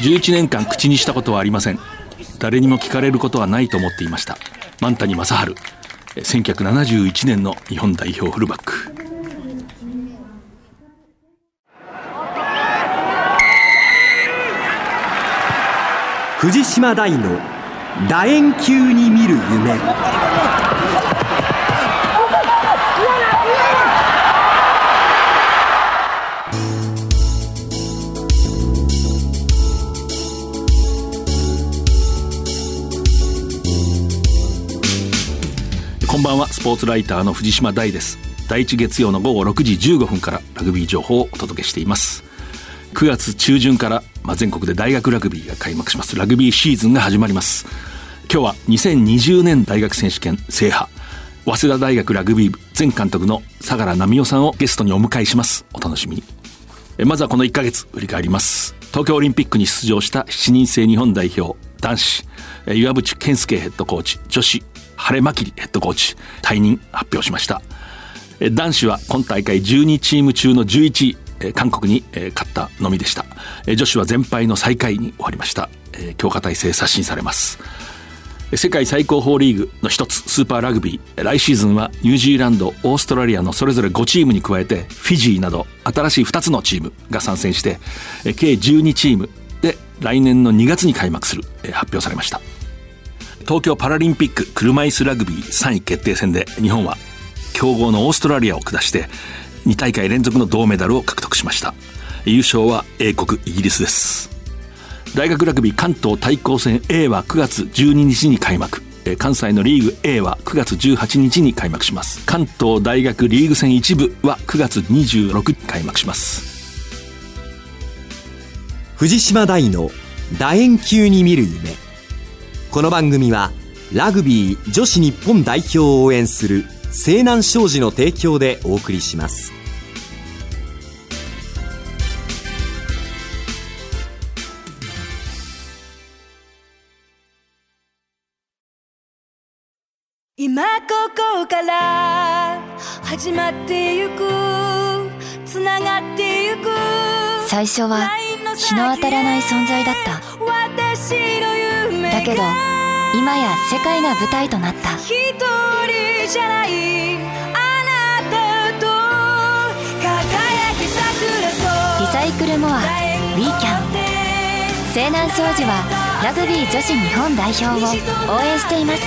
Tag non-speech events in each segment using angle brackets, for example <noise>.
11年間口にしたことはありません。誰にも聞かれることはないと思っていました。万谷正治1971年の日本代表フルバック。藤島大の楕円球に見る夢。ばんは。スポーツライターの藤島大です。第一月曜の午後6時15分からラグビー情報をお届けしています。9月中旬から、まあ、全国で大学ラグビーが開幕します。ラグビーシーズンが始まります。今日は2020年大学選手権制覇。早稲田大学ラグビー部前監督の相良奈美夫さんをゲストにお迎えします。お楽しみに。まずはこの1ヶ月振り返ります。東京オリンピックに出場した7人制日本代表男子岩渕健介ヘッドコーチ女子晴れまきりヘッドコーチ退任発表しました。男子は今大会12チーム中の11位韓国に勝ったのみでした。女子は全敗の最下位に終わりました。強化体制刷新されます。世界最高峰リーグの一つスーパーラグビー。来シーズンはニュージーランドオーストラリアのそれぞれ5チームに加えてフィジーなど新しい2つのチームが参戦して計12チームで来年の2月に開幕する発表されました。東京パラリンピック車椅子ラグビー3位決定戦で日本は強豪のオーストラリアを下して2大会連続の銅メダルを獲得しました。優勝は英国イギリスです。大学ラグビー関東対抗戦 A は9月12日に開幕。関西のリーグ A は9月18日に開幕します。関東大学リーグ戦一部は9月26日に開幕します。藤島大の楕円球に見る夢。この番組はラグビー女子日本代表を応援する西南商事の提供でお送りします。今ここから始まってゆくつながってゆく。最初は日の当たらない存在だった。だけど今や世界が舞台となった。リサイクルモアウィーキャン西南商事はラグビー女子日本代表を応援しています。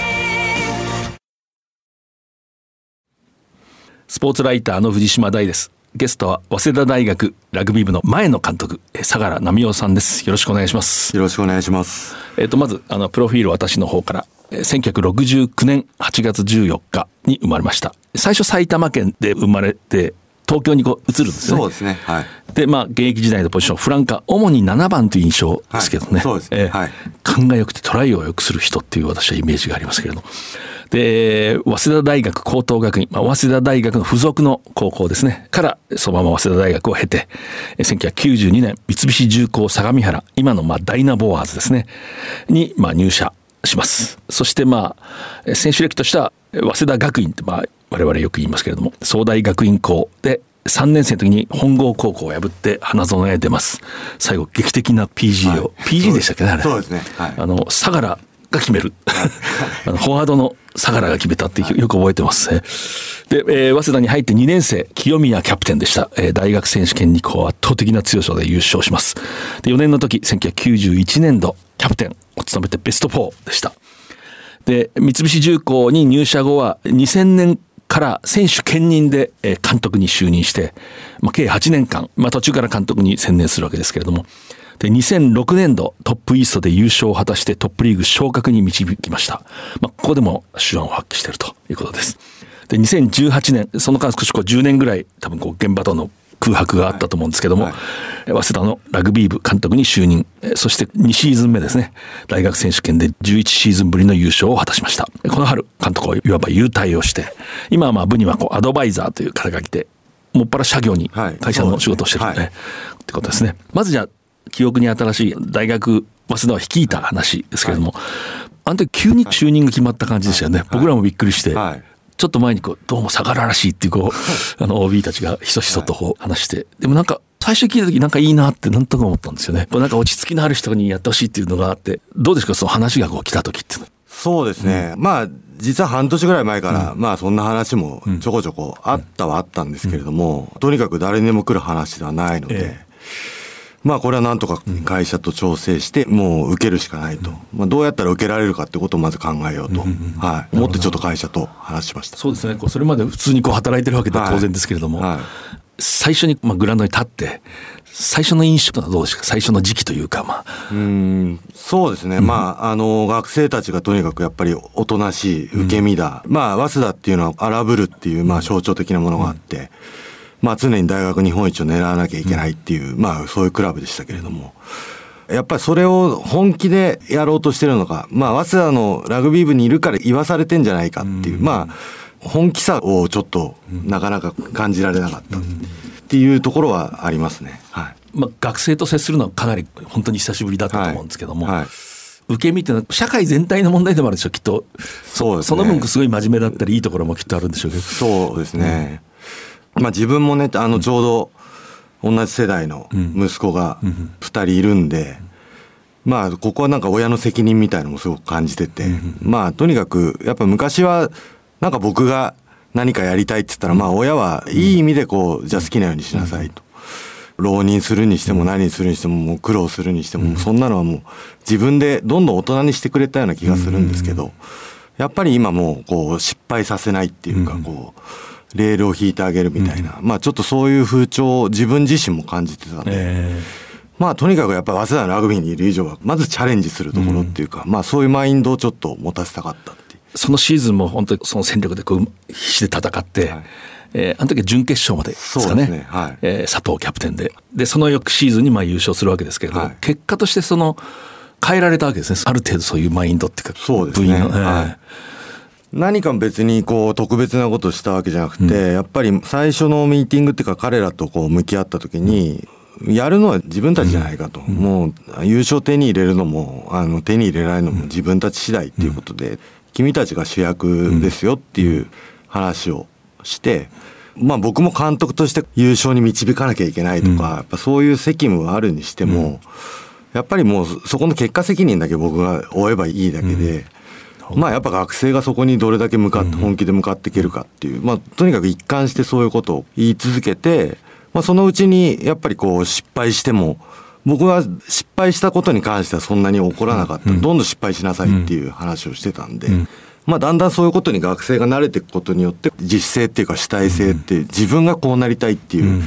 スポーツライターの藤島大です。ゲストは早稲田大学ラグビー部の前の監督相良奈美夫さんです。よろしくお願いします。よろしくお願いします。えっ、とまずあのプロフィール私の方から1969年8月14日に生まれました。最初埼玉県で生まれて東京にこう移るんですね。そうですね。はい。でまあ現役時代のポジションフランカー主に7番という印象ですけどね、はいそうですね。えーはい。勘が良くてトライを良くする人っていう私はイメージがありますけれど。もで早稲田大学高等学院、まあ、早稲田大学の付属の高校ですね。からそのまま早稲田大学を経てえー1992年三菱重工相模原今のまあダイナボワーズですね。にまあ入社します。そしてまあえー選手歴としてはえー早稲田学院ってまあ我々よく言いますけれども総大学院校で3年生の時に本郷高校を破って花園へ出ます。最後劇的な PG を、はい。PG でしたっけねあれ。そうですね。はい。あの相良が決める。<laughs> あのフォワードの相良が決めたってよく覚えてますね。で、えー早稲田に入って2年生清宮キャプテンでした、えー大学選手権にこう圧倒的な強さで優勝します。で4年の時1991年度キャプテンを務めてベスト4でした。で三菱重工に入社後は2000年から選手兼任でえ監督に就任して、まあ、計8年間、まあ、途中から監督に専念するわけですけれども。で2006年度トップイーストで優勝を果たしてトップリーグ昇格に導きました、まあ、ここでも手腕を発揮しているということです。で2018年その間少しこう10年ぐらい多分こう現場との空白があったと思うんですけども、はい。早稲田のラグビー部監督に就任。えーそして2シーズン目ですね。大学選手権で11シーズンぶりの優勝を果たしました。この春監督をいわば優退をして今はまあ部にはこうアドバイザーという肩書きでもっぱら社業にはい。会社の仕事をしてる、そうですね。ねってことですね。まずじゃあ記憶に新しい大学早稲田を率いた話ですけれども、あの時急に就任が決まった感じでしたよね、僕らもびっくりして、はいちょっと前にこうどうも相良らしいっていうこうあの OB たちがひそひそとこう話して。でもなんか最初聞いた時なんかいいなってなんとか思ったんですよね。こうなんか落ち着きのある人にやってほしいっていうのがあって、どうですかその話がこう来た時っていうの。そうですね、まあ実は半年ぐらい前から、まあそんな話もちょこちょこあったはあったんですけれども、とにかく誰にでも来る話ではないので、えまあこれはなんとか会社と調整してもう受けるしかないと、まあ、どうやったら受けられるかってことをまず考えようと、はい、思ってちょっと会社と話しました。そうですね。それまで普通にこう働いてるわけでは当然ですけれども、はい。最初にまあグラウンドに立って、最初の印象はどうですか？最初の時期というか、まあ。うん。そうですね、まああの学生たちがとにかくやっぱりおとなしい受け身だ、まあ早稲田っていうのは荒ぶるっていうまあ象徴的なものがあって、まあ常に大学日本一を狙わなきゃいけないっていう、まあそういうクラブでしたけれども。やっぱりそれを本気でやろうとしてるのか、まあ、早稲田のラグビー部にいるから言わされてんじゃないかっていう、まあ、本気さをちょっとなかなか感じられなかったっていうところはありますね。はい。まあ、学生と接するのはかなり本当に久しぶりだったと思うんですけども、はいはい受け身っていうのは社会全体の問題でもあるでしょうきっとそうですねその分すごい真面目だったりいいところもきっとあるんでしょうけどそうですね。まあ自分もね、あのちょうど同じ世代の息子が2人いるんで、まあここはなんか親の責任みたいのもすごく感じてて、まあとにかくやっぱ昔はなんか僕が何かやりたいって言ったら、まあ親はいい意味でこう、じゃあ好きなようにしなさいと。浪人するにしても何するにしてももう苦労するにしても、そんなのはもう自分でどんどん大人にしてくれたような気がするんですけど、やっぱり今もうこう失敗させないっていうかこうレールを引いてあげるみたいな、まあちょっとそういう風潮を自分自身も感じてたんで、えまあとにかくやっぱ早稲田のラグビーにいる以上はまずチャレンジするところっていうか、まあそういうマインドをちょっと持たせたかったっていう。ーそのシーズンも本当にその戦力でこう必死で戦って、はい。えーあの時は準決勝までですかね。ですねはい。えー佐藤キャプテンで。でその翌シーズンにまあ優勝するわけですけれども、はい。結果としてその変えられたわけですね。ある程度そういうマインドっていうかそうですね。部員の、えー。はい何か別にこう特別なことをしたわけじゃなくて、やっぱり最初のミーティングっていうか彼らとこう向き合った時に、やるのは自分たちじゃないかと、もう優勝手に入れるのもあの手に入れられるのも自分たち次第っていうことで、君たちが主役ですよっていう話をして、まあ僕も監督として優勝に導かなきゃいけないとか、やっぱそういう責務はあるにしても、やっぱりもうそこの結果責任だけ僕が負えばいいだけで、まあやっぱ学生がそこにどれだけ向かって本気で向かっていけるかっていう、まあとにかく一貫してそういうことを言い続けて、まあそのうちにやっぱりこう失敗しても、僕は失敗したことに関してはそんなに怒らなかった。どんどん失敗しなさいっていう話をしてたんで、まあだんだんそういうことに学生が慣れていくことによって実性っていうか主体性って自分がこうなりたいっていう意思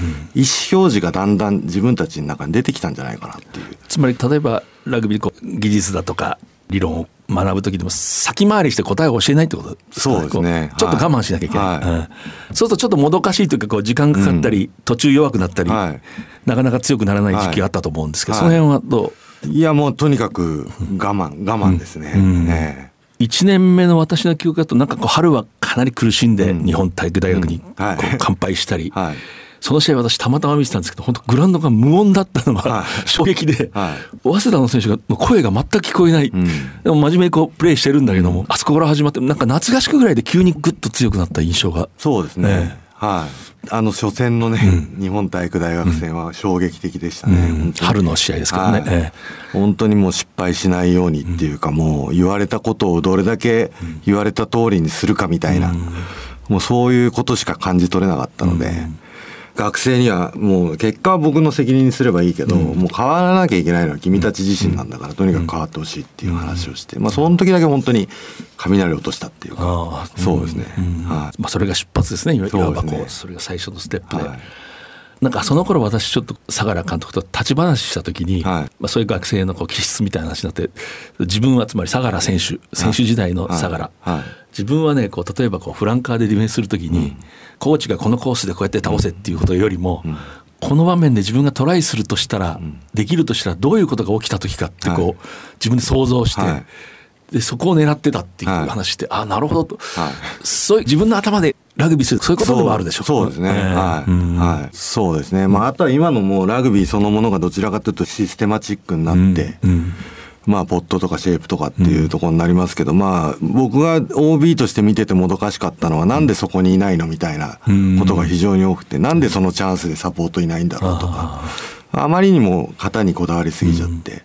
表示がだんだん自分たちの中に出てきたんじゃないかなっていう。つまり例えばラグビーこう技術だとか理論を学ぶ時でも先回りして答えを教えないってことですかそうですね。ちょっと我慢しなきゃいけない、はい。うん。そうするとちょっともどかしいというかこう時間かかったり、途中弱くなったり、はい。なかなか強くならない時期があったと思うんですけど、はい。その辺はどう？いやもうとにかく我慢我慢ですね。ええ。1年目の私の記憶だとなんかこう春はかなり苦しんで日本体育大学にこうはい。乾杯したり、はいその試合私たまたま見てたんですけど本当グラウンドが無音だったのがはい。衝撃で、はい。早稲田の選手が声が全く聞こえない、ん。でも真面目にこうプレーしてるんだけども、あそこから始まってなんか夏合宿ぐらいで急にグッと強くなった印象が。そうですね。えはい。あの初戦のね、日本体育大学戦は衝撃的でしたね。本当に。春の試合ですけどね、はい。え本当にもう失敗しないようにっていうか、もう言われたことをどれだけ言われた通りにするかみたいな、もうそういうことしか感じ取れなかったので、学生にはもう結果は僕の責任にすればいいけど、もう変わらなきゃいけないのは君たち自身なんだから、とにかく変わってほしいっていう話をして、まあその時だけ本当に雷を落としたっていうあかあ、そうですね。はい。まあ、それが出発ですね。いわばこうそれが最初のステップで。はいなんかその頃私ちょっと相良監督と立ち話した時に、はい。まあ、そういう学生のこう気質みたいな話になって自分はつまり相良選手選手時代の相良、自分はねこう例えばこうフランカーでディフェンスする時に、コーチがこのコースでこうやって倒せっていうことよりも、この場面で自分がトライするとしたら、できるとしたらどういうことが起きた時かってこう、はい。自分で想像して、はいでそこを狙ってたっていうはい。話って、あなるほどと、はい。そういう自分の頭でラグビーするそういうことでもあるでしょ？そうそうですね、ええ。はい、うん。はい、そうですね。まああとは今のもうラグビーそのものがどちらかというとシステマチックになって、うん。まあ、ポットとかシェイプとかっていうところになりますけど、まあ、僕が OB として見ててもどかしかったのは、なんでそこにいないのみたいなことが非常に多くて、なんでそのチャンスでサポートいないんだろうとか、あまりにも型にこだわりすぎちゃって。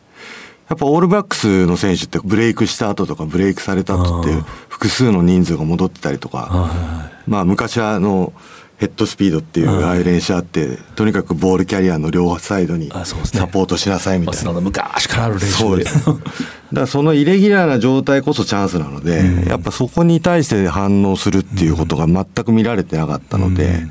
やっぱオールブラックスの選手ってブレイクした後とかブレイクされた後って複数の人数が戻ってたりとか、まあ昔はあの、ヘッドスピードっていうああいう練習あって、とにかくボールキャリアの両サイドにサポートしなさいみたいな。早稲田。の昔からある練習で。だからそのイレギュラーな状態こそチャンスなので、やっぱそこに対して反応するっていうことが全く見られてなかったので、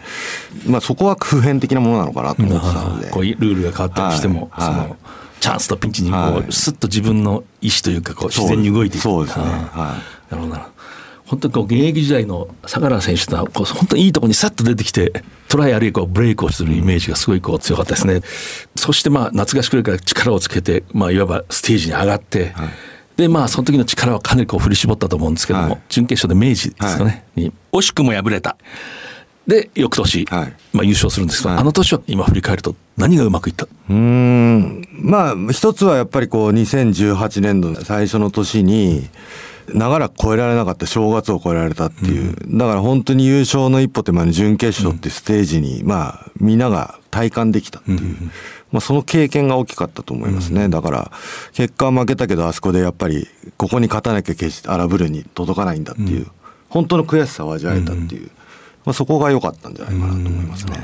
まあそこは普遍的なものなのかなと思ってたので。こういうルールが変わったりしても、はい。はい。そのチャンスとピンチにこう、はい。スッと自分の意思というかこう自然に動いていく。そうですね。はなるほどな。るほど本当にこう現役時代の相良選手というのはこう本当にいいところにさっと出てきてトライあるいはこうブレイクをするイメージがすごいこう強かったですね、そしてまあ夏合宿から力をつけて、まあ、いわばステージに上がって、でまあその時の力はかなりこう振り絞ったと思うんですけども、はい。準決勝で明治ですかね、に惜しくも敗れたで翌年、はい。まあ、優勝するんですけど、はい。あの年は今振り返ると何がうまくいった？うーん。まあ一つはやっぱりこう2018年度の最初の年に長らく超えられなかった正月を超えられたっていう、だから本当に優勝の一歩手前の準決勝ってステージに、まあみんなが体感できたっていう、まあその経験が大きかったと思いますね、だから結果は負けたけどあそこでやっぱりここに勝たなきゃ決して荒ぶるに届かないんだっていう、本当の悔しさを味わえたっていう、まあそこが良かったんじゃないかなと思いますね。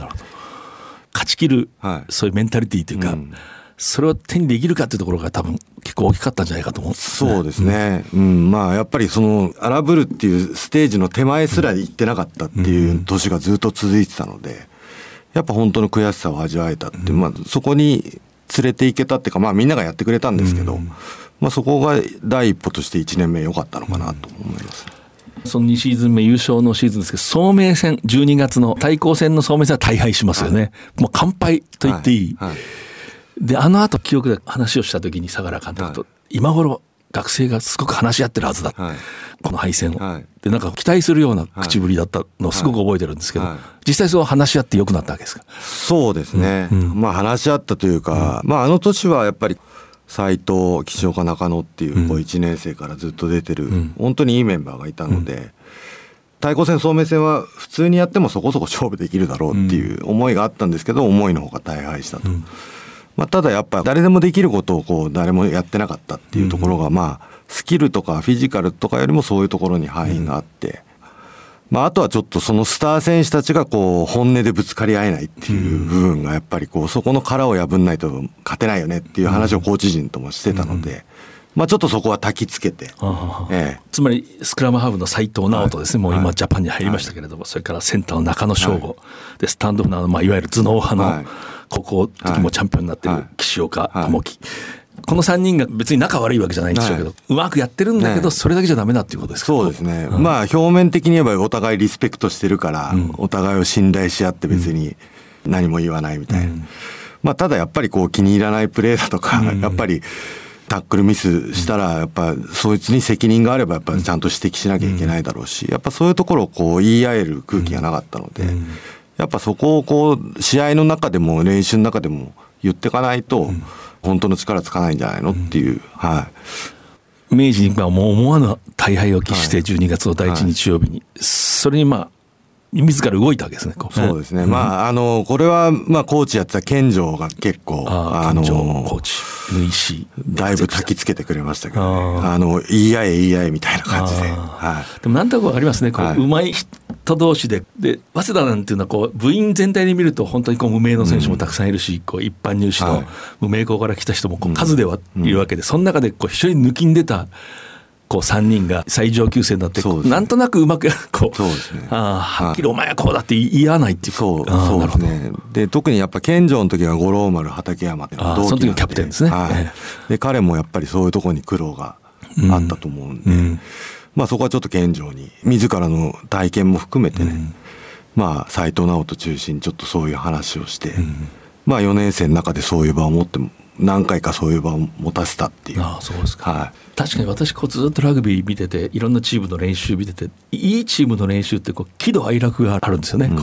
勝ち切る、はい。そういうメンタリティーというか、うん。それを手にできるかっていうところが多分結構大きかったんじゃないかと思う。ねそうですね。うん、まあやっぱりその荒ぶるっていうステージの手前すら行ってなかったっていう年がずっと続いてたので、やっぱ本当の悔しさを味わえたっていう、まあそこに連れて行けたっていうか、まあみんながやってくれたんですけど、まあそこが第一歩として1年目良かったのかなと思います。その2シーズン目優勝のシーズンですけど総明戦12月の対抗戦の総明戦は大敗しますよね、もう完敗と言っていい、はい。はい。であの後記憶で話をした時に相良監督と、はい。今頃学生がすごく話し合ってるはずだ、はい。この敗戦を、はい。でなんか期待するような口ぶりだったのをすごく覚えてるんですけど、はい。はい実際そう話し合って良くなったわけですか？そうですね、まあ話し合ったというか、まああの年はやっぱり斎藤岸岡中野っていうこう1年生からずっと出てる、本当にいいメンバーがいたので、対抗戦総明戦は普通にやってもそこそこ勝負できるだろうっていう思いがあったんですけど思いのほか大敗したと。まあ、ただやっぱ誰でもできることをこう誰もやってなかったっていうところがまあスキルとかフィジカルとかよりもそういうところに範囲があって、まあ、あとはちょっとそのスター選手たちがこう本音でぶつかり合えないっていう部分がやっぱりこうそこの殻を破んないと勝てないよねっていう話をコーチ陣ともしてたので、まあ、ちょっとそこは焚きつけて、ええ。つまりスクラムハーフの斉藤直人ですね、もう今はいジャパンに入りましたけれども、それからセンターの中野翔吾、でスタンドオフのまあ、いわゆる頭脳派の、はい。ここ時もチャンピオンになってるはい。岸岡はい。智樹、この3人が別に仲悪いわけじゃないんでしょうけど、はうまくやってるんだけど、ね。それだけじゃダメだっていうことですか？そうですね、まあ表面的に言えばお互いリスペクトしてるから、お互いを信頼し合って別に何も言わないみたいな、まあただやっぱりこう気に入らないプレーだとか、やっぱりタックルミスしたらやっぱそいつに責任があればやっぱちゃんと指摘しなきゃいけないだろうしやっぱそういうところをこう言い合える空気がなかったので、やっぱそこをこう試合の中でも練習の中でも言っていかないと本当の力つかないんじゃないのっていう、はい。明治にまあもう思わぬ大敗を喫してはい。12月の第一日曜日に、それにまあ自ら動いたわけですねこそうですね。まあ、あの、これは、まあ、コーチやってた健城が結構、ああの、コーチだいぶ焚きつけてくれましたけどね。ああの、言い合え言い合えみたいな感じで。あはでもなんとなくわかりますね、こう、はい。うまい人同士で、で、早稲田なんていうのは、こう、部員全体で見ると、本当にこう無名の選手もたくさんいるし、こう、一般入試のはい。無名校から来た人もこう数ではいるわけで、その中で、こう、一緒に抜きん出た、こう、3人が最上級生になって、なんとなくうまく、こう、そうですね。はっきりお前はこうだって言わないっていうか。そう、そうですね。で、特にやっぱ健城の時は五郎丸畠山って同その時のキャプテンですね。はい。えで、彼もやっぱりそういうところに苦労があったと思うんで、うん。まあそこはちょっと健城に、自らの体験も含めてね、まあ斎藤直人中心にちょっとそういう話をして、まあ4年生の中でそういう場を持っても、何回かそういう場を持たせたっていう。ああそうですか、はい。確かに私こうずっとラグビー見てていろんなチームの練習見てていいチームの練習ってこう喜怒哀楽があるんですよね、こう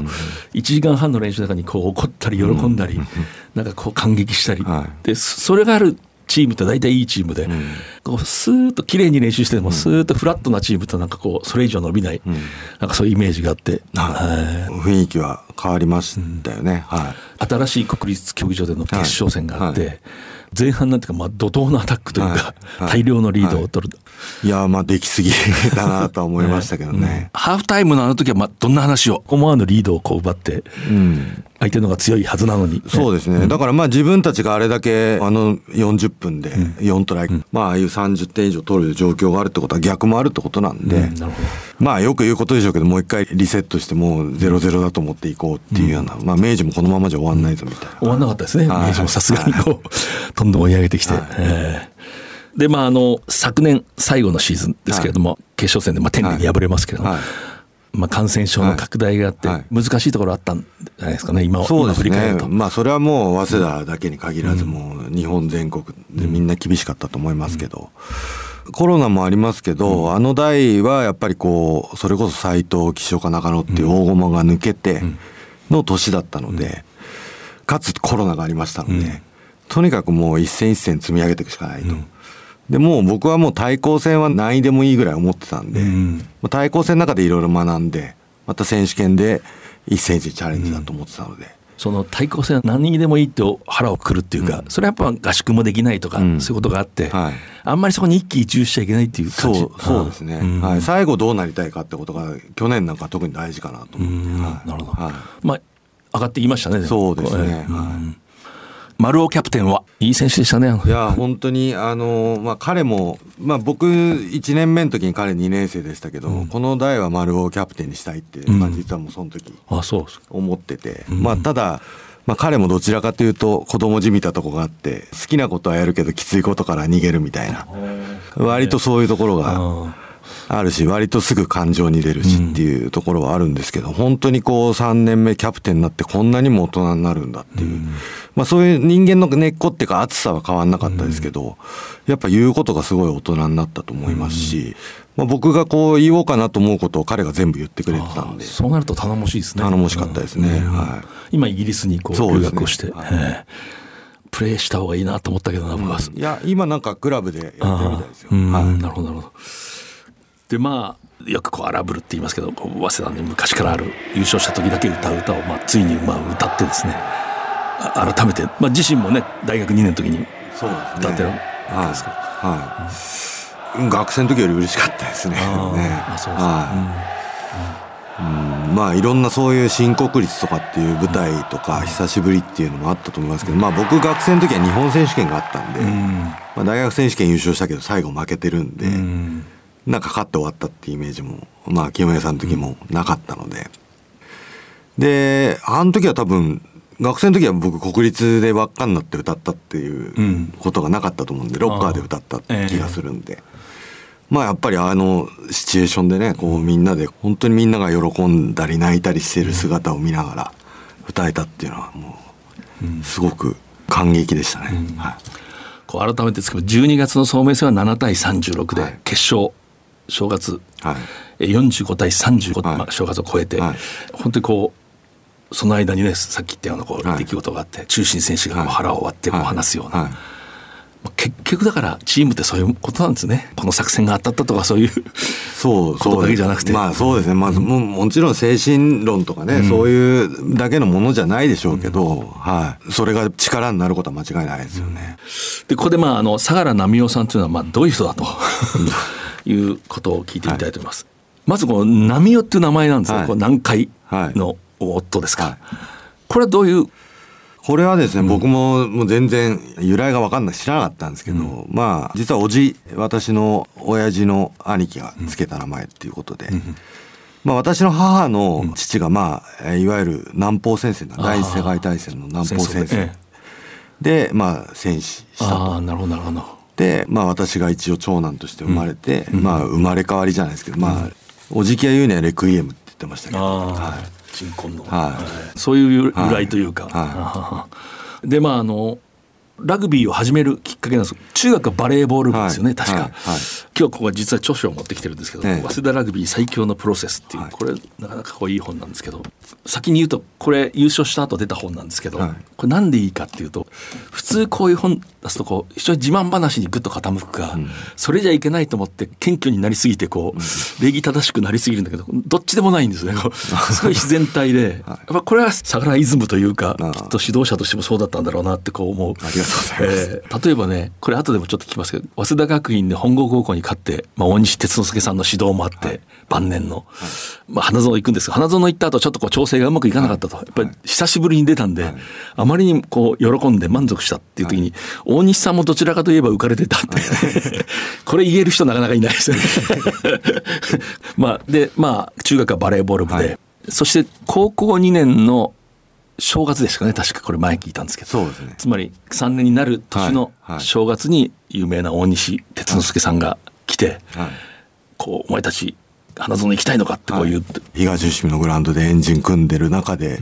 1時間半の練習の中にこう怒ったり喜んだり、なんかこう感激したり、はでそそれがあるチームって大体いいチームで、こうスーッと綺麗に練習しても、スーッとフラットなチームとなんかこうそれ以上伸びない、なんかそういうイメージがあって、はい。雰囲気は変わりましたよね。はい。新しい国立競技場での決勝戦があって、はい。前半なんていうか、まあ、怒涛のアタックというか、はい。はい。大量のリードを取る、いや、まあ、できすぎだなとは思いましたけどね。ハーフタイムのあの時は、まあ、どんな話を？思わぬリードをこう奪って、うん。相手のが強いはずなのに、そうですね。だからまあ自分たちがあれだけあの40分で4トライ、まあああいう30点以上取る状況があるってことは逆もあるってことなんで、うん。なるほど。まあよく言うことでしょうけどもう一回リセットしてもう0-0だと思っていこうっていうような、まあ明治もこのままじゃ終わんないぞみたいな。終わんなかったですね、はい。明治もさすがにこう、どんどん追い上げてきて。えーで、まあ、あの、昨年最後のシーズンですけれども、決勝戦で、まあ、天理に敗れますけれども、はい。まあ、感染症の拡大があってはい、難しいところあったんじゃないですかね、今、そ。まあそれはもう早稲田だけに限らずもう日本全国でみんな厳しかったと思いますけど、コロナもありますけど、あの代はやっぱりこうそれこそ斎藤岸岡中野っていう大駒が抜けての年だったので、かつコロナがありましたので、とにかくもう一戦一戦積み上げていくしかないと。でもう僕はもう対抗戦は何位でもいいぐらい思ってたんで、ん。まあ対抗戦の中でいろいろ学んでまた選手権で一戦一チャレンジだと思ってたので、その対抗戦は何にでもいいって腹をくるっていうか、それはやっぱ合宿もできないとか、うん。そういうことがあって、はい。あんまりそこに一喜一憂しちゃいけないっていう感じ。そうそうですね、うん。はい、最後どうなりたいかってことが去年なんか特に大事かなと思って、うん。はい。なるほど。はいまあ上がってきましたねも。そうですね。はい。うん丸尾キャプテンはいい選手でしたね。いや本当にあの、まあ、彼も、まあ、僕1年目の時に彼2年生でしたけど、この代は丸尾をキャプテンにしたいって、まあ、実はもうその時あそうです思ってて、まあ、ただ、まあ、彼もどちらかというと子供じみたとこがあって好きなことはやるけどきついことから逃げるみたいな。割とそういうところがああるし割とすぐ感情に出るしっていうところはあるんですけど本当にこう3年目キャプテンになってこんなにも大人になるんだっていう、まあ、そういう人間の根っこっていうか熱さは変わんなかったですけどやっぱ言うことがすごい大人になったと思いますし、まあ、僕がこう言おうかなと思うことを彼が全部言ってくれてたんで。そうなると頼もしいですね。頼もしかったですね。うん。はい。今イギリスにこう留学をして、プレーした方がいいなと思ったけどな僕は、いや今なんかクラブでやってるみたいですよ。うんはい。なるほどなるほどでまあよくこう荒ぶるって言いますけど早稲田で昔からある優勝した時だけ歌う歌を、まあ、ついにまあ歌ってですねあ改めて、まあ、自身もね大学2年の時に。歌ってるはいですかはい。学生の時より嬉しかったですね。あー。ね。あそうですはい。うん。まあいろんなそういう新国立とかっていう舞台とか久しぶりっていうのもあったと思いますけど、まあ僕学生の時は日本選手権があったんで、まあ大学選手権優勝したけど最後負けてるんで、うんなんか勝って終わったっていうイメージもまあ清宮さんの時もなかったので、であの時は多分学生の時は僕国立で輪っかになって歌ったっていうことがなかったと思うんで、ロッカーで歌った気がするんで、まあやっぱりあのシチュエーションでねこうみんなで本当にみんなが喜んだり泣いたりしてる姿を見ながら歌えたっていうのはもうすごく感激でしたね。はい。こう改めてですけど12月の総明戦は7対36ではい。決勝正月。はい。え45対35、はい。まあ、正月を超えて、はい。本当にこうその間にねさっき言ったようなこうはい。出来事があって、中心選手がこう腹を割ってこうはい。話すような、はい。まあ結局だからチームってそういうことなんですね。この作戦が当たったとかそういうそうことだけじゃなくて。まあそうですね、まあ、ももちろん精神論とかね、そういうだけのものじゃないでしょうけど、はい、それが力になることは間違いないですよね。でここでまああの相良奈美夫さんというのはまあどういう人だということを聞いてみたいと思います、まずこの奈美夫っていう名前なんですよ、はい。こう南海の夫ですか、はい。これはどういう？これはですね、僕ももう全然由来が分かんない知らなかったんですけど、まあ実はおじ私の親父の兄貴がつけた名前っていうことで、まあ私の母の父がまあえーいわゆる南方戦線第一次世界大戦の南方戦線。でまあ戦死したと。ああなるほどなるほど。で、まあ、私が一応長男として生まれて、まあ生まれ変わりじゃないですけど、まあおじきが言うにはレクイエムって言ってましたけど、はい。鎮魂の、はい。はい。そういう由来というか、はい。<laughs> でまああのラグビーを始めるきっかけなんです。中学はバレーボール部ですよね、はい。確か、はい。はい今日ここは実は著書を持ってきてるんですけど、ええ。早稲田ラグビー最強のプロセスっていう、はい。これなかなかこういい本なんですけど先に言うとこれ優勝した後出た本なんですけど、はい。これなんでいいかっていうと普通こういう本出すとこう非常に自慢話にぐっと傾くか、それじゃいけないと思って謙虚になりすぎてこう、礼儀正しくなりすぎるんだけどどっちでもないんですよねこう。すごい自然体で、やっぱこれは相良イズムというかきっと指導者としてもそうだったんだろうなってこう思う。ありがとうございます。えー例えばねこれ後でもちょっと聞きますけど早稲田学院で本郷高校に勝って、まあ、大西哲之助さんの指導もあって、晩年の、まあ、花園行くんですが花園行った後ちょっとこう調整がうまくいかなかったと、やっぱり久しぶりに出たんで、あまりにこう喜んで満足したっていう時に、大西さんもどちらかといえば浮かれてたって、<laughs> これ言える人なかなかいないですよね。<laughs> まあでまあ中学はバレーボール部で、はい。そして高校2年の正月ですかね確かこれ前聞いたんですけど。そうですね。つまり3年になる年のはい。はい。正月に有名な大西哲之助さんが来て、はい。こうお前たち花園行きたいのかってこう言って、東伏見のグラウンドでエンジン組んでる中で、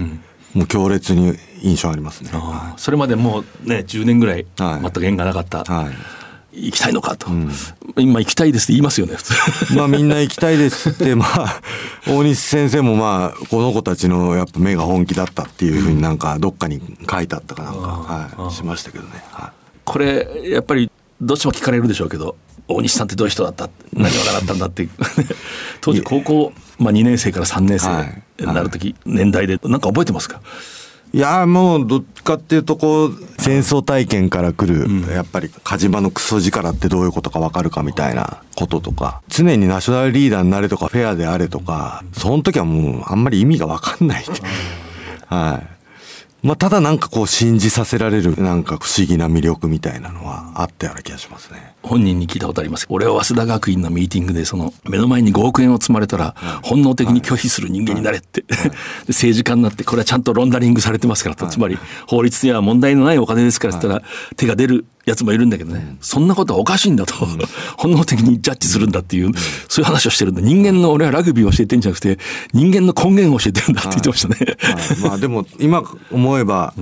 もう強烈に印象ありますね。あーそれまでもうね10年ぐらいはい。全く縁がなかった、はい。行きたいのかと、今行きたいですって言いますよね普通。<laughs> まあみんな行きたいですって、まあ、大西先生もまあ、この子たちのやっぱ目が本気だったっていうふうになんかどっかに書いてあったかなんか、はい、しましたけどね。はこれやっぱりどっちも聞かれるでしょうけど大西さんってどういう人だった？<laughs> 何を習ったんだって。<laughs> 当時高校、まあ、2年生から3年生はい。になる時、年代でなんか覚えてますか？い。いやもうどっちかっていうとこう戦争体験から来る、やっぱり火事場のクソ力ってどういうことか分かるかみたいなこととか。常にナショナルリーダーになれとかフェアであれとかその時はもうあんまり意味が分かんないはいまあただなんかこう信じさせられるなんか不思議な魅力みたいなのはあったような気がしますね。本人に聞いたことあります。俺は早稲田学院のミーティングでその目の前に5億円を積まれたら本能的に拒否する人間になれって、<laughs> で政治家になってこれはちゃんとロンダリングされてますからと、つまり法律には問題のないお金ですからって言ったら手が出るやつもいるんだけどね、そんなことはおかしいんだと、本能的にジャッジするんだっていう、そういう話をしてるんだ。人間の俺はラグビーを教えてんじゃなくて人間の根源を教えてるんだって言ってましたね。はい。まあでも今思えば、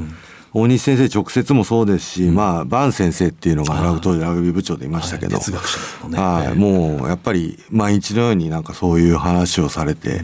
大西先生直接もそうですし、まあバン先生っていうのがラグ当時ラグビー部長でいましたけど、はい哲学者はい、もうやっぱり毎日のようになんかそういう話をされて、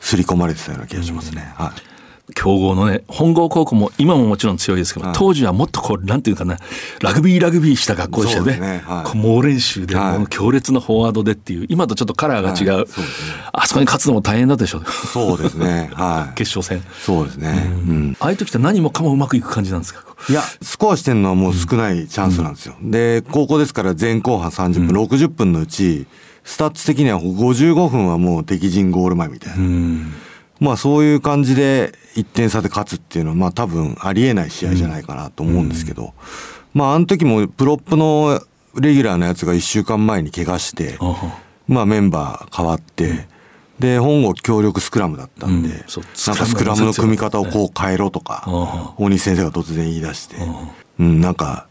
刷り込まれてたような気がしますね。はい強豪のね本郷高校も今ももちろん強いですけど、はい当時はもっとこうなんていうかなラグビーラグビーした学校でしたよねねはいこう猛練習で、はい強烈なフォワードでっていう今とちょっとカラーが違う、はいそうですねあそこに勝つのも大変だったでしょそうですね。はい。<laughs> 決勝戦そうですね。うん。ああいう時って何もかもうまくいく感じなんですか？いや、スコアしてるのはもう少ないチャンスなんですよ。で、高校ですから前後半30分、60分のうち、スタッツ的には55分はもう敵陣ゴール前みたいな。うんまあそういう感じで1点差で勝つっていうのはまあ多分ありえない試合じゃないかなと思うんですけど、まああの時もプロップのレギュラーのやつが1週間前に怪我して、まあメンバー変わって、で本郷協力スクラムだったんで、うん。なんかスクラムの組み方をこう変えろとか、あ大西先生が突然言い出して、うん、なんか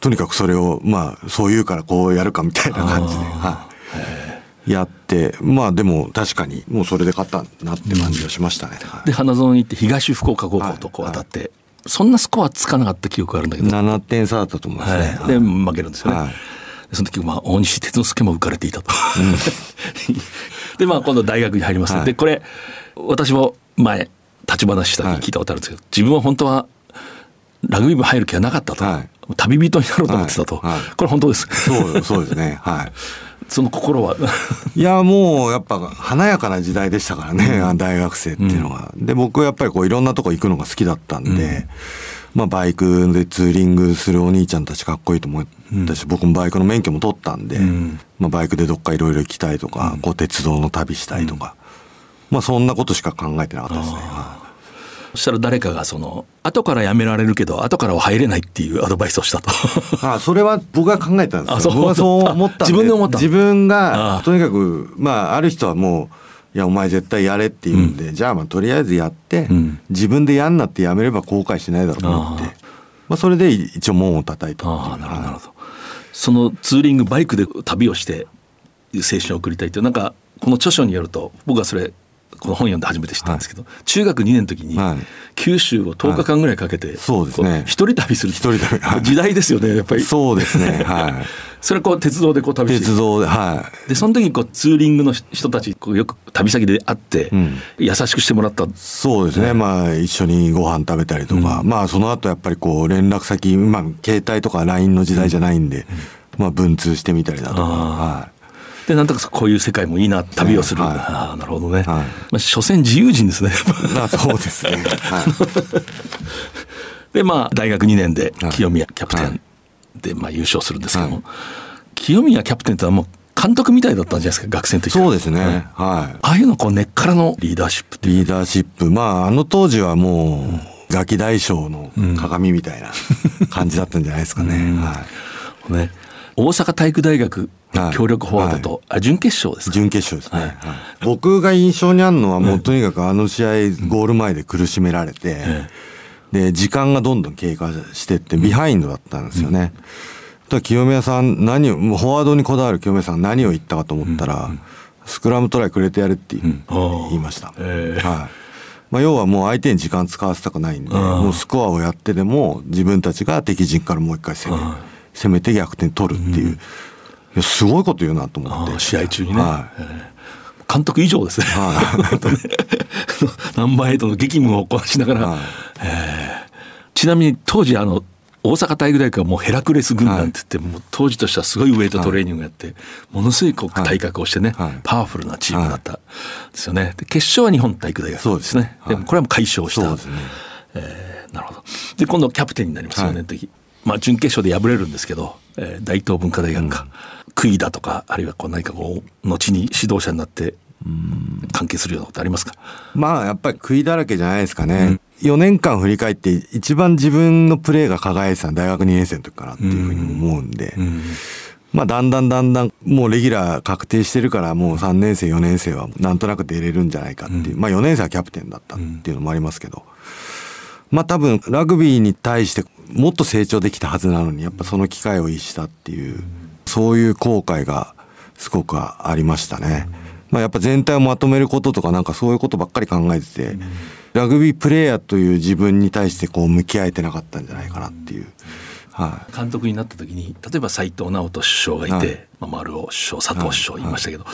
とにかくそれをまあそう言うからこうやるかみたいな感じで、はい、やってまあでも確かに。もうそれで勝ったなって感じがしましたね。はい。で花園に行って東福岡高校とこう当たって、そんなスコアつかなかった記憶があるんだけど、7点差だったと思いますね。はい、で負けるんですよね、その時まあ大西哲之助も浮かれていたと、<laughs> でまあ今度大学に入ります、はい。でこれ私も前立ち話した時聞いたことあるんですけど、自分は本当はラグビー部入る気はなかったと、はい。旅人になろうと思ってたと、はい。はい。これ本当です。そうそうですね。はい。その心は。<laughs> いやもうやっぱ華やかな時代でしたからね、大学生っていうのが。で僕はやっぱりこういろんなとこ行くのが好きだったんで、まあバイクでツーリングするお兄ちゃんたちかっこいいと思ったし、僕もバイクの免許も取ったんで、ん。まあバイクでどっかいろいろ行きたいとか、こう鉄道の旅したいとか、まあそんなことしか考えてなかったですね。はそしたら誰かがその後から辞められるけど後からは入れないっていう <laughs> アドバイスをしたと。いあそれは僕が考えたんですあそう。よ。僕はそう思った自分で思った。自分ああ。がとにかくまあある人はもういやお前絶対やれって言うんで、じゃあまあとりあえずやって、うん。自分でやんなってやめれば後悔しないだろうと思ってあまあ、それで一応門を叩いたっていう。ああなるほどなるほど。そのツーリングバイクで旅をして青春を送りたいっていうなんかこの著書によると僕はそれこの本読んで初めて知ったんですけど、中学2年の時にはい。九州を10日間ぐらいかけて、そうですね。こ一人旅する。一人旅。はい。時代ですよねやっぱり。そうですね。<laughs> はい。それこう鉄道でこう旅して。鉄道ではい。でその時にこうツーリングの人たちこうよく旅先で会って、ん。優しくしてもらった。そうですね、まあ一緒にご飯食べたりとか、まあその後やっぱりこう連絡先、まあ携帯とか LINE の時代じゃないんで、まあ文通してみたりだとか、はでなんとかこういう世界もいいな旅をする、はい。ああなるほどね、はい。まあ所詮自由人ですねい。まあそうですね。<laughs> はい。でまあ大学2年ではい。清宮キャプテンはい。でまあ優勝するんですけども、はい。清宮キャプテンってのはもう監督みたいだったんじゃないですか学生の時。そうですね。はい。ああいうのこう根っからのリーダーシップ。リーダーシップ、まああの当時はもう、ガキ大将の鏡みたいな感じだったんじゃないですかね。はい。ね。大阪体育大学はい協力フォワードと、あ準決勝ですか。準決勝ですね、はい。僕が印象にあるのはもうとにかくあの試合ゴール前で苦しめられて、で時間がどんどん経過してってビハインドだったんですよね。ただ清宮さん何をもうフォワードにこだわる清宮さん何を言ったかと思ったら、スクラムトライくれてやるって言言いました。えはい。まあ、要はもう相手に時間使わせたくないんで、もうスコアをやってでも自分たちが敵陣からもう一回攻め攻めて逆転取るっていう、いやすごいこと言うなと思って。試合中にね、はええ監督以上ですね。は本当ねナンバーエイトの激務をこなしながら、はい。ええちなみに当時あの大阪体育大学はもうヘラクレス軍団って言って、もう当時としてはすごいウェイトトレーニングやって、ものすごいこう体格をしてね、はい。パワフルなチームだったんですよね。で決勝は日本体育大学そうですね。でもこれはもう快勝した。そうですね。えーなるほど。で今度キャプテンになりますよね、はい。時まあ準決勝で敗れるんですけど、えー大東文化大学か、悔いだとかあるいはこう何かこう後に指導者になって関係するようなことありますか？まあやっぱり悔いだらけじゃないですかね、4年間振り返って一番自分のプレーが輝いてたのは大学2年生の時かなっていうふうに思うんで、まあだんだんだんだんもうレギュラー確定してるからもう3年生4年生はなんとなく出れるんじゃないかっていう、まあ4年生はキャプテンだったっていうのもありますけど、まあ多分ラグビーに対してもっと成長できたはずなのにやっぱその機会を逸したっていうそういう後悔がすごくありましたね。まあやっぱ全体をまとめることとかなんかそういうことばっかり考えてて、ラグビープレーヤーという自分に対してこう向き合えてなかったんじゃないかなっていう。はい。監督になった時に例えば斉藤直人首相がいて、はいまあ、丸尾首相佐藤首相言いましたけど、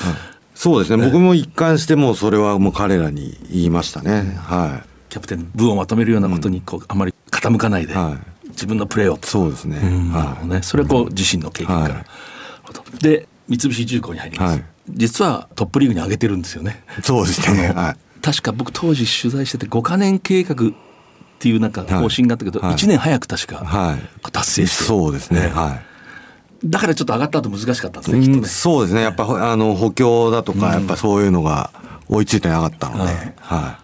そうですね。僕も一貫してもうそれはもう彼らに言いましたね。はい。キャプテン部をまとめるようなことにこうあまり傾かないで、は自分のプレーを。そうですね。はどね、それはこう自身の経験から、で三菱重工に入ります、はい。実はトップリーグに上げてるんですよね。い。そうですね。はい。確か僕当時取材してて5か年計画っていうなんか方針があったけど、はい。1年早く確かはい。達成して、そうですね。はい。だからちょっと上がった後難しかったんですね、きっとうん。ねそうですね。やっぱほあの補強だとか、やっぱそういうのが追いついてなかったので、はい。は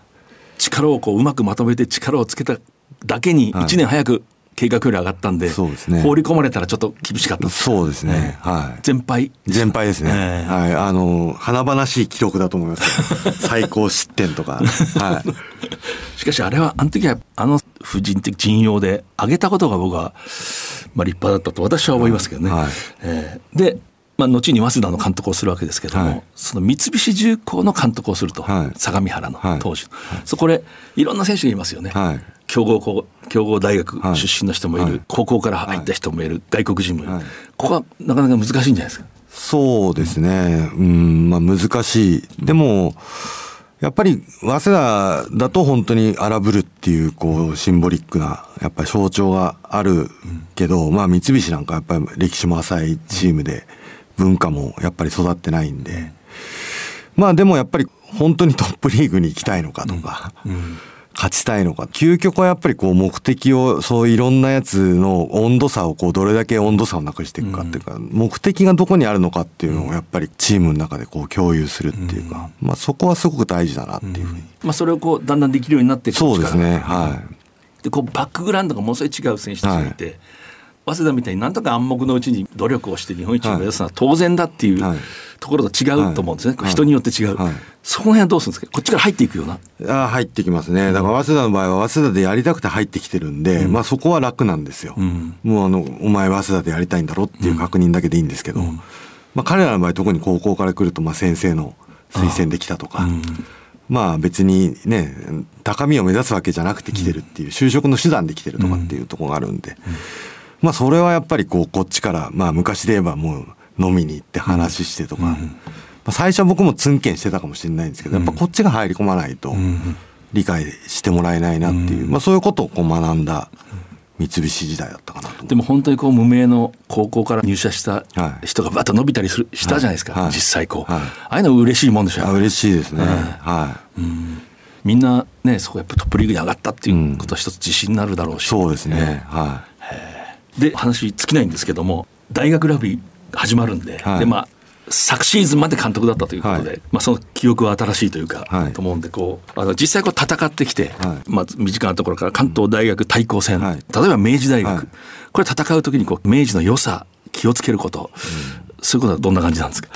力をこううまくまとめて力をつけただけにはい1年早く計画より上がったんで,、そうですね放り込まれたらちょっと厳しかったい。そうですね。はい。全敗全敗ですね。ええはい。あの、華々しい記録だと思いますよ。<laughs> 最高失点とか。はい。しかしあれはあの時はあの婦人的陣容で上げたことが僕は、まあ、立派だったと私は思いますけどね。はいえーで、まあ、後に早稲田の監督をするわけですけども、はい。その三菱重工の監督をすると、はい。相模原のはい。当時、そこでいろんな選手がいますよね。はい。強豪校強豪大学はい。出身の人もいる、はい。高校から入った人もいる、外国人もいる、はい。ここはなかなか難しいんじゃないですか？そうですね。うん、まあ難しい。でも、やっぱり、早稲田だと本当に荒ぶるっていう、こう、シンボリックな、やっぱり象徴があるけど、まあ三菱なんかやっぱり歴史も浅いチームで、文化もやっぱり育ってないんで、まあでもやっぱり本当にトップリーグに行きたいのかとか、勝ちたいのか。究極はやっぱりこう目的をそういろんなやつの温度差をこうどれだけ温度差をなくしていくかっていうか、目的がどこにあるのかっていうのをやっぱりチームの中でこう共有するっていうか、まあそこはすごく大事だなっていうふうに、まあ、それをこうだんだんできるようになっていくそうですね。はでこうバックグラウンドがものすごい違う選手たちがいて、早稲田みたいになんとか暗黙のうちに努力をして日本一を目指すのは当然だっていうはい。ところと違うと思うんですね、はい。人によって違う、はい。その辺はどうするんですか？こっちから入っていくような。いああ入ってきますね。だから早稲田の場合は早稲田でやりたくて入ってきてるんで、まあそこは楽なんですよ、ん。もうあのお前は早稲田でやりたいんだろっていう確認だけでいいんですけど、まあ彼らの場合特に高校から来るとまあ先生の推薦できたとか、まあ別にね高みを目指すわけじゃなくて来てるっていう就職の手段で来てるとかっていうところがあるんで、まあそれはやっぱりこうこっちからまあ昔で言えばもう飲みに行って話してとか、まあ、最初は僕もツンケンしてたかもしれないんですけどやっぱこっちが入り込まないと理解してもらえないなっていう、まあそういうことをこう学んだ三菱時代だったかなでも本当にこう無名の高校から入社した人がバッと伸びたりするしたじゃないですか、はい。はい実際こう、はい。ああいうの嬉しいもんでしょあ嬉しいですね、はい、みんなねそこやっぱトップリーグに上がったっていうことは一つ自信になるだろうし、そうですね、はで話尽きないんですけども大学ラグビー始まるんで,、はい。でまあ昨シーズンまで監督だったということで、はい。まあ、その記憶は新しいというか、はい。と思うんでこうあの実際こう戦ってきて、はい。まあ、身近なところから関東大学対抗戦、はい。例えば明治大学、はい。これ戦う時にこう明治の良さ気をつけること、そういうことはどんな感じなんですか？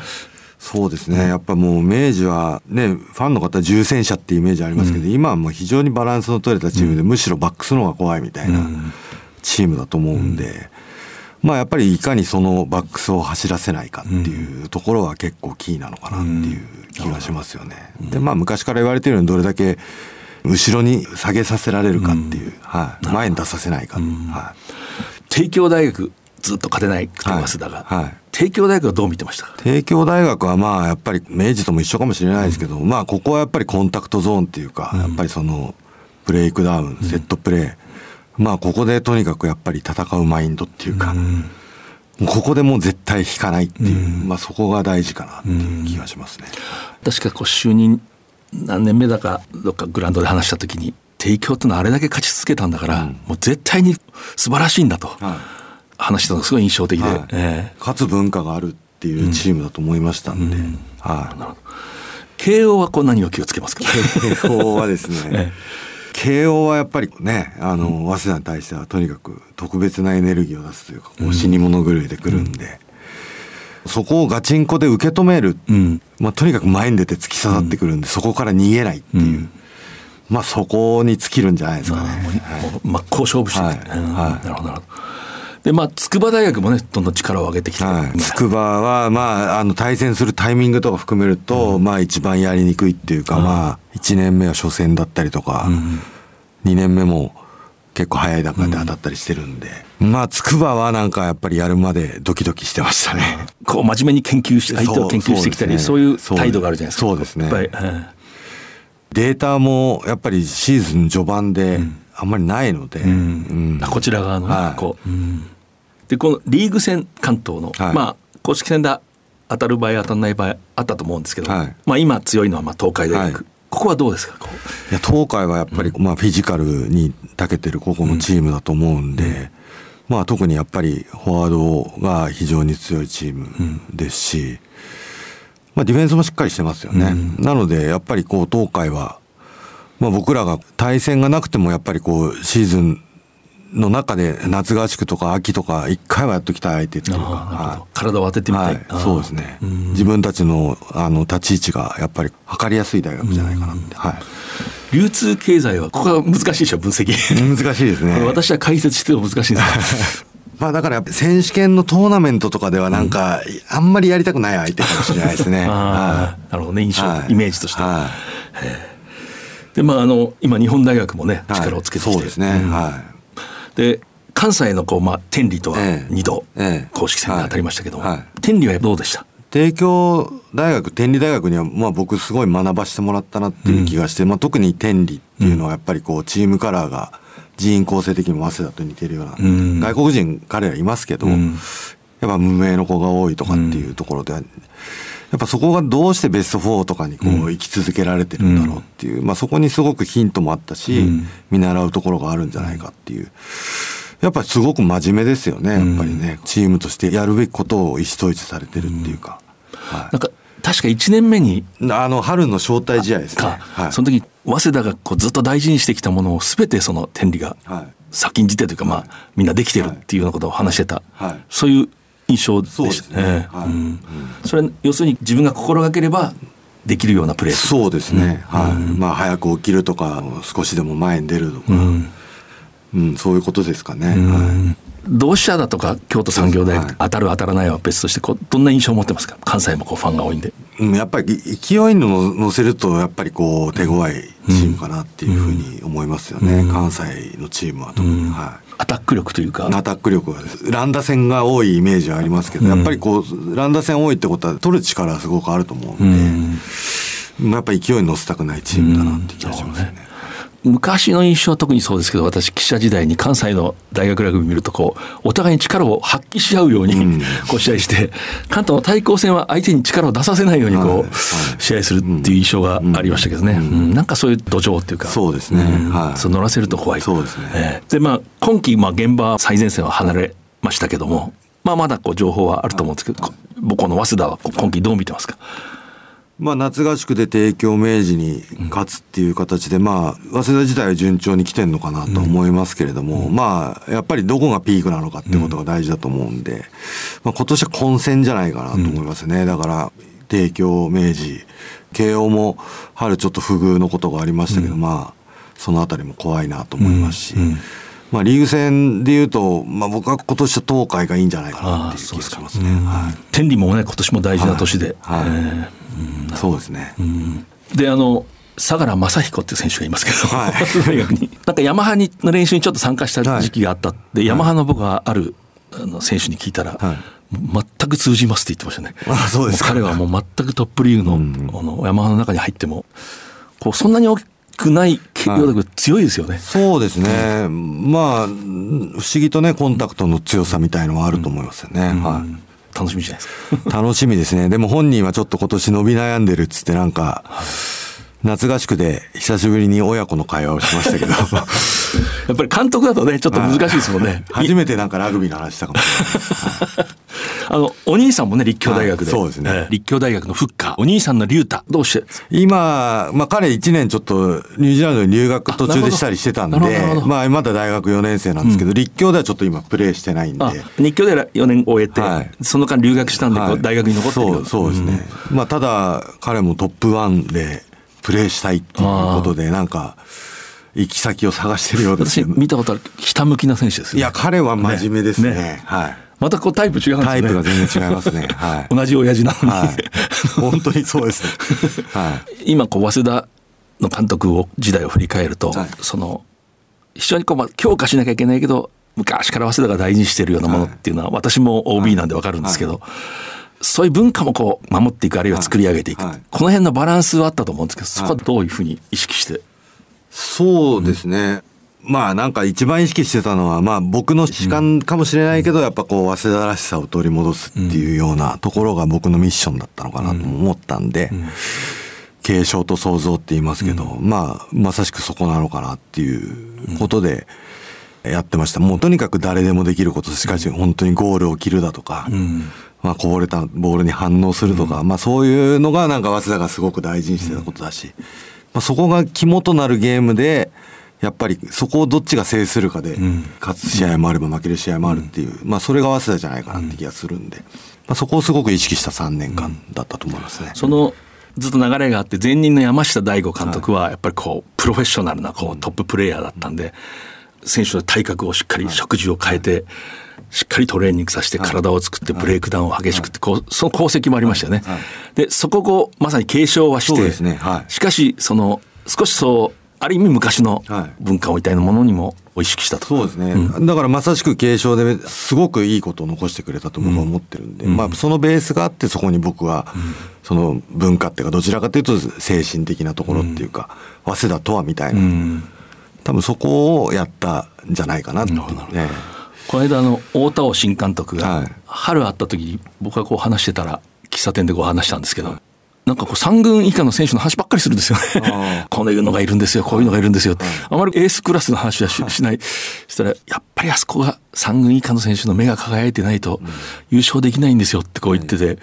そうですね。やっぱもう明治はねファンの方は重戦車っていうイメージありますけど、今はもう非常にバランスの取れたチームで、むしろバックスの方が怖いみたいなチームだと思うんで、まあやっぱりいかにそのバックスを走らせないかっていうところは結構キーなのかなっていう気がしますよね。でまあ昔から言われてるようにどれだけ後ろに下げさせられるかっていう、はい、前に出させないか、はい。帝京大学ずっと勝てないくて早稲田が、はい。はい。帝京大学はどう見てました？か帝京大学はまあやっぱり明治とも一緒かもしれないですけど、まあここはやっぱりコンタクトゾーンっていうか、やっぱりそのブレイクダウン、セットプレー、まあここでとにかくやっぱり戦うマインドっていうか、もうここでもう絶対引かないっていう、まあそこが大事かなっていう気がしますね。確かこう就任何年目だかどっかグラウンドで話した時に帝京ってのはあれだけ勝ち続けたんだから、もう絶対に素晴らしいんだと。はい。話したのがすごい印象的で、はい。ええ。勝つ文化があるっていうチームだと思いましたんで、はい。慶応はこう何を気をつけますか？慶応はですね、<laughs> え慶応はやっぱりねあの早稲田に対してはとにかく特別なエネルギーを出すというかこう死に物狂いでくるんで、そこをガチンコで受け止める、うん。まあ、とにかく前に出て突き刺さってくるんで、そこから逃げないっていう、まあそこに尽きるんじゃないですかね。真っ向勝負してる、はい。うん。はいなるほどなるほどでまあ筑波大学もねどんどん力を上げてきて、はい、筑波は、まあ、あの対戦するタイミングとか含めると、まあ一番やりにくいっていうか、まあ1年目は初戦だったりとか、2年目も結構早い段階で当たったりしてるんで、まあ筑波はなんかやっぱりやるまでドキドキしてましたね。<laughs> こう真面目に研究して相手を研究してきたりそう,、いう態度があるじゃないですか。そうですね。データもやっぱりシーズン序盤であんまりないので、うん。えこちら側のね、はい。こう、でこのリーグ戦関東の、はい。まあ公式戦で当たる場合当たらない場合あったと思うんですけど、はい。まあ今強いのはまあ東海大学、はい。ここはどうですかいや東海はやっぱり、まあ、フィジカルに長けてるここのチームだと思うんで、まあ、特にやっぱりフォワードが非常に強いチームですし、まあ、ディフェンスもしっかりしてますよね。なのでやっぱりこう東海は、まあ、僕らが対戦がなくてもやっぱりこうシーズンの中で夏合宿とか秋とか一回はやっときたい相手っていうか。あーなるほど。はい体を当ててみたい、はい。そうですね。自分たちのあの立ち位置がやっぱり測りやすい大学じゃないかなって、はい。流通経済はここは難しいでしょ分析。<laughs> 難しいですね。<laughs> 私は解説しても難しいんです <laughs> まあだからやっぱ選手権のトーナメントとかではなんか、あんまりやりたくない相手かもしれないですね。あはあなるほどね。印象、いはい。イメージとして、は。でまああの今日本大学もねい。力をつけてきて、そうですね。うん。はで関西のこう、まあ、天理とはええ。2度ええ。公式戦で当たりましたけども、はい。はい天理はどうでした？い。帝京大学、天理大学には、まあ僕すごい学ばしてもらったなっていう気がして、まあ特に天理っていうのはやっぱりこうチームカラーが人員構成的にも早稲田と似てるような、ん。外国人彼らいますけど、んやっぱ無名の子が多いとかっていうところで、やっぱそこがどうしてベスト4とかにこう生き続けられてるんだろうっていう、まあそこにすごくヒントもあったし、見習うところがあるんじゃないかっていう。やっぱりすごく真面目ですよね、やっぱりね。チームとしてやるべきことを意思統一されてるっていうか。はなんか確か1年目にい、あの、春の招待試合ですね。か、はい。その時早稲田がこうずっと大事にしてきたものを全てその天理がはい。先んじてというか、まあみんなできてるっていうようなことを話してた、はい。そういう印象でそうですね。したね。それ要するに自分が心がければできるようなプレーそうですね。はい。まあ、早く起きるとか、少しでも前に出るとか。うん、そういうことですかね。はい。同志社だとか京都産業大はい。学当たる当たらないは別としてこうどんな印象を持ってますか？関西もこうファンが多いんで。うんやっぱり勢いに乗せるとやっぱりこう手強いチームかなっていうふうに思いますよね、関西のチームは特に、はアタック力というか。い、アタック力が乱打戦が多いイメージはありますけど、やっぱりこう乱打戦多いってことは取る力はすごくあると思うんで、やっぱり勢いに乗せたくないチームだなって気がしますよね。昔の印象は特にそうですけど私記者時代に関西の大学ラグビー見るとこうお互いに力を発揮し合うように、うん。<laughs> こう試合して関東の対抗戦は相手に力を出させないようにこう、はい。はい試合するっていう印象がありましたけどね、うん。なんかそういう土壌っていうか。そうですね。ん。はい。そう乗らせると怖い。そうですね。ええ。でまあ今季、まあ、現場最前線は離れましたけども、まあ、まだこう情報はあると思うんですけど、こ僕この早稲田は今季どう見てますか？まあ、夏合宿で帝京明治に勝つっていう形で、まあ、早稲田自体は順調に来てるのかなと思いますけれども、まあ、やっぱりどこがピークなのかってことが大事だと思うんで、まあ、今年は混戦じゃないかなと思いますね。だから、帝京明治、慶応も春ちょっと不遇のことがありましたけど、まあ、そのあたりも怖いなと思いますし、まあ、リーグ戦でいうと、まあ、僕は今年は東海がいいんじゃないかなっていう気がしますね。はい。天理もね今年も大事な年で、はい。えそうですね。えであの相良正彦っていう選手がいますけど、はい。<laughs> なんかヤマハにの練習にちょっと参加した時期があったって、ヤマハの僕はあるあの選手に聞いたら、はい。全く通じますって言ってましたね。あそうです彼はもう全くトップリーグの,、あのヤマハの中に入ってもこうそんなに大きくないけはいどだけど強いですよね。そうですね、まあ、うん不思議とね、コンタクトの強さみたいのはあると思いますよね。はい楽しみじゃないですか。楽しみですね。でも本人はちょっと今年伸び悩んでるっつってなんか、夏合宿で久しぶりに親子の会話をしましたけど、<laughs> やっぱり監督だとねちょっと難しいですもんね。<laughs> 初めてなんかラグビーの話したかもしれない。<laughs> あのお兄さんもね立教大学で、はい。そうですね。ええ。立教大学のフッカー。お兄さんの龍太。どうして？今、まあ彼1年ちょっとニュージーランドに留学途中でしたりしてたんでまあまだ大学4年生なんですけど、立教ではちょっと今プレーしてないんで。あ日教で4年終えて、はい。その間留学したんで、大学に残ってるよそうそうですね、まあただ彼もトップワンでプレーしたいっていうことでなんか行き先を探してるようです私よ見たことあるひたむきな選手ですよね。いや彼は真面目ですね。ね。はい。またこうタイプ違うんですね。タイプが全然違いますね。はい。<laughs> 同じ親父なのに、はい。本当にそうですね。<laughs> はい。今こう早稲田の監督を時代を振り返ると、はい。その非常にこうまあ強化しなきゃいけないけど昔から早稲田が大事にしてるようなものっていうのは、私も OB なんでわかるんですけど、そういう文化もこう守っていくあるいは作り上げていく、はい。はい。この辺のバランスはあったと思うんですけどそこはどういうふうに意識して、そうですね。まあなんか一番意識してたのは、まあ僕の主観かもしれないけど、やっぱこう、早稲田らしさを取り戻すっていうようなところが僕のミッションだったのかなとも思ったんで、継承と創造って言いますけど、まあまさしくそこなのかなっていうことでやってました。もうとにかく誰でもできること、しかし本当にゴールを切るだとか、まあこぼれたボールに反応するとか、まあそういうのがなんか早稲田がすごく大事にしてたことだし、まあそこが肝となるゲームで、やっぱりそこをどっちが制するかで、勝つ試合もあれば負ける試合もあるっていう、まあそれが早稲田じゃないかなって気がするんで、まあそこをすごく意識した3年間だったと思いますね。そのずっと流れがあって前任の山下大吾監督はやっぱりこうプロフェッショナルなこうトッププレーヤーだったんで選手の体格をしっかり食事を変えてしっかりトレーニングさせて体を作ってブレイクダウンを激しくってこうその功績もありましたよね。でそこをまさに継承はしてね。はい。しかしその少しそうある意味昔のはい。文化みたいなものにもを意識したと。そうですね、だからまさしく継承ですごくいいことを残してくれたと僕は思ってるんで、まあそのベースがあってそこに僕はその文化っていうかどちらかというと精神的なところっていうか、早稲田とはみたいな、多分そこをやったんじゃないかなって、ね、この間あの大田尾新監督がはい。春会った時に僕がこう話してたら喫茶店でこう話したんですけど、なんかこう3軍以下の選手の話ばっかりするんですよね。こういうのがいるんですよこういうのがいるんですよ、あまりエースクラスの話はししない。したらやっぱりあそこが3軍以下の選手の目が輝いてないと優勝できないんですよってこう言ってて、やっ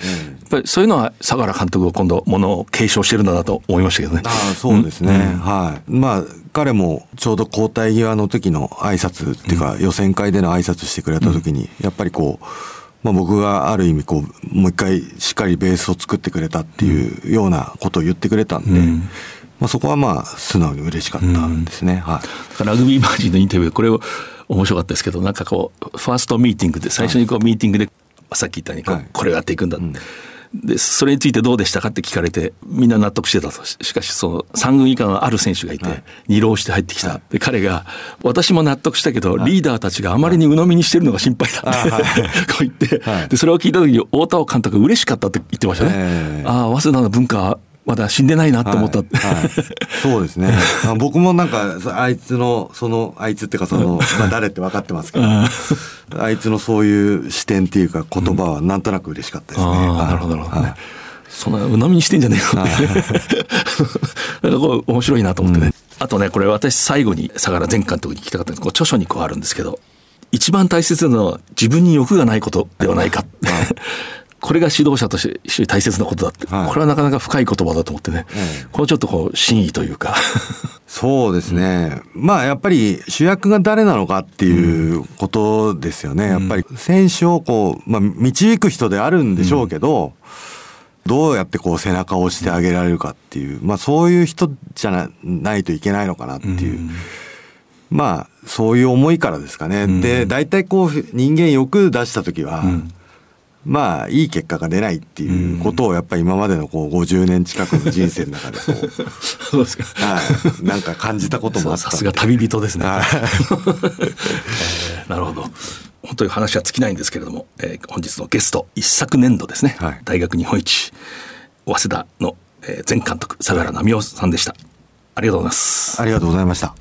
ぱりそういうのは相良監督が今度ものを継承してるんだなと思いましたけどね。ああそうですね、はい。まあ彼もちょうど交代際の時の挨拶っていうか、予選会での挨拶してくれた時に、やっぱりこう、まあ、僕がある意味こうもう一回しっかりベースを作ってくれたっていうようなことを言ってくれたんで、まあ、そこはまあ素直に嬉しかったですね、はい、ラグビーマージンのインタビューこれを面白かったですけどなんかこうファーストミーティングで最初にこうミーティングで、さっき言ったようにこれをやっていくんだ、うんでそれについてどうでしたかって聞かれてみんな納得してたと。しかしその3軍以下のある選手がいて、はい、二浪して入ってきた、はい、で彼が私も納得したけど、はい、リーダーたちがあまりに鵜呑みにしてるのが心配だって、<laughs> こう言って、でそれを聞いた時に太田尾監督嬉しかったって言ってましたね。ああ早稲田の文化まだ死んでないなと思った、はい。はい、そうですね。<laughs> 僕もなんかあいつのそのあいつっていうかその、まあ、誰って分かってますけどあいつのそういう視点っていうか言葉はなんとなく嬉しかったですね、うん、なるほどなるほど、ね、そんなうなみにしてんじゃねえかって。<laughs> なんかこう面白いなと思ってね、うん、あとねこれ私最後に相良前監督に聞きたかったんですこう著書にこうあるんですけど一番大切なのは自分に欲がないことではないか。<laughs> これが指導者として大切なことだって、はい、これはなかなか深い言葉だと思ってね、ええ、これちょっとこう真意というか。<laughs> そうですね、うん、まあやっぱり主役が誰なのかっていうことですよね、うん、やっぱり選手をこう、まあ、導く人であるんでしょうけど、うん、どうやってこう背中を押してあげられるかっていう、まあそういう人じゃないといけないのかなっていう。まあそういう思いからですかね。で大体こう人間欲出した時は、まあいい結果が出ないっていうことをやっぱり今までのこう50年近くの人生の中でこう <laughs> そうですか、はい、なんか感じたこともあったさすが旅人ですね、はい。<laughs> えー、なるほど。本当に話は尽きないんですけれども、えー、本日のゲスト一昨年度ですね、はい、大学日本一早稲田の、えー、前監督相良奈美夫さんでした。ありがとうございます。ありがとうございました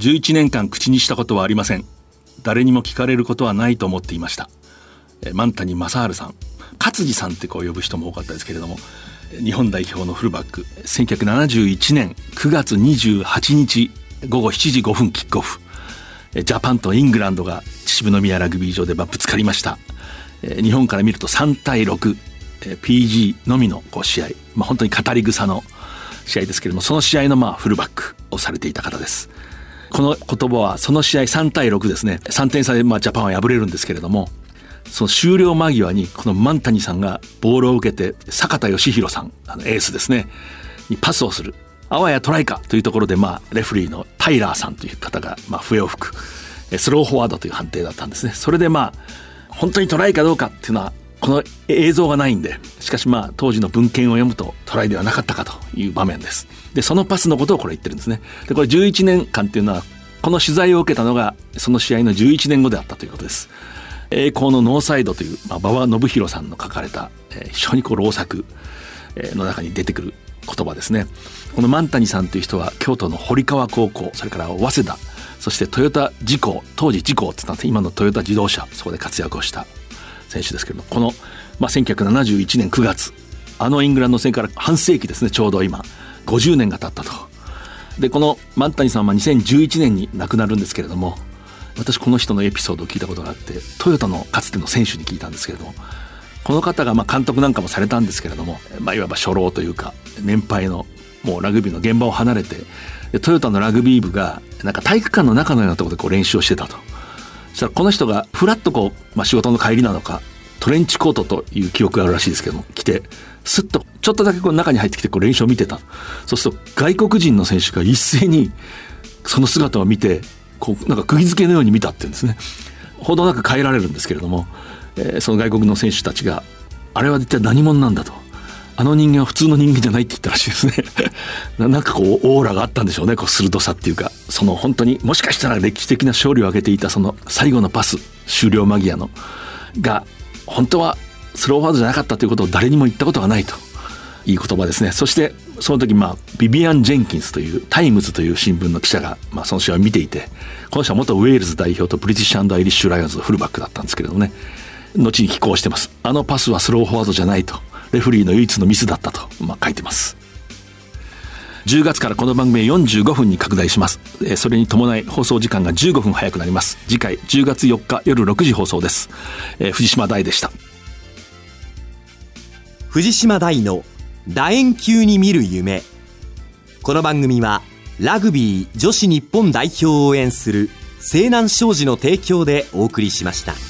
11年間口にしたことはありません。誰にも聞かれることはないと思っていました。万谷正治さん。勝地さんってこう呼ぶ人も多かったですけれども日本代表のフルバック1971年9月28日午後7時5分キックオフ。ジャパンとイングランドが秩父宮ラグビー場でぶつかりました。日本から見ると3対 6PG のみの試合、まあ、本当に語り草の試合ですけれどもその試合のフルバックをされていた方です。この言葉はその試合3対6ですね。3点差でまあジャパンは敗れるんですけれどもその終了間際にこの万谷さんがボールを受けて坂田義弘さんあのエースですねにパスをする。あわやトライかというところでまあレフリーのタイラーさんという方がまあ笛を吹くスローフォワードという判定だったんですね。それでまあ本当にトライかどうかっていうのはこの映像がないんでしかしまあ当時の文献を読むとトライではなかったかという場面です。でそのパスのことをこれ言ってるんですね。でこれ11年間っていうのはこの取材を受けたのがその試合の11年後であったということです。栄光のノーサイドという、まあ、馬場信浩さんの書かれた、えー、非常にこう労作の中に出てくる言葉ですね。この万谷さんという人は京都の堀川高校それから早稲田そしてトヨタ自工当時自工って言ったんです今のトヨタ自動車そこで活躍をした。選手ですけどこの、まあ、1971年9月あのイングランド戦から半世紀ですねちょうど今50年が経ったと。でこの万谷さんは2011年に亡くなるんですけれども私この人のエピソードを聞いたことがあってトヨタのかつての選手に聞いたんですけれどもこの方がまあ監督なんかもされたんですけれども、まあ、いわば初老というか年配のもうラグビーの現場を離れてトヨタのラグビー部がなんか体育館の中のようなところでこう練習をしてたと。したらこの人がふらっとこう、まあ、仕事の帰りなのかトレンチコートという記憶があるらしいですけども着てスッとちょっとだけこう中に入ってきてこう練習を見てた。そうすると外国人の選手が一斉にその姿を見てこうなんか釘付けのように見たっていうんですね。ほどなく帰られるんですけれども、えー、その外国の選手たちがあれは一体何者なんだと。あの人間は普通の人間じゃないって言ったらしいですね。<laughs> なんかこうオーラがあったんでしょうね。こう鋭さっていうか。その本当にもしかしたら歴史的な勝利を挙げていたその最後のパス終了間際のが本当はスローフォワードじゃなかったということを誰にも言ったことがないと。いい言葉ですね。そしてその時まあビビアン・ジェンキンスというタイムズという新聞の記者が、まあ、その試合を見ていてこの人は元ウェールズ代表とブリティッシュアイリッシュ・ライオンズのフルバックだったんですけれどもね。後に寄稿してます。あのパスはスローフォワードじゃないと。レフリーの唯一のミスだったと、まあ、書いてます。10月からこの番組45分に拡大します。それに伴い放送時間が15分早くなります。次回10月4日夜6時放送です、えー、藤島大でした。藤島大の楕円球に見る夢。この番組はラグビー女子日本代表を応援する西南商事の提供でお送りしました。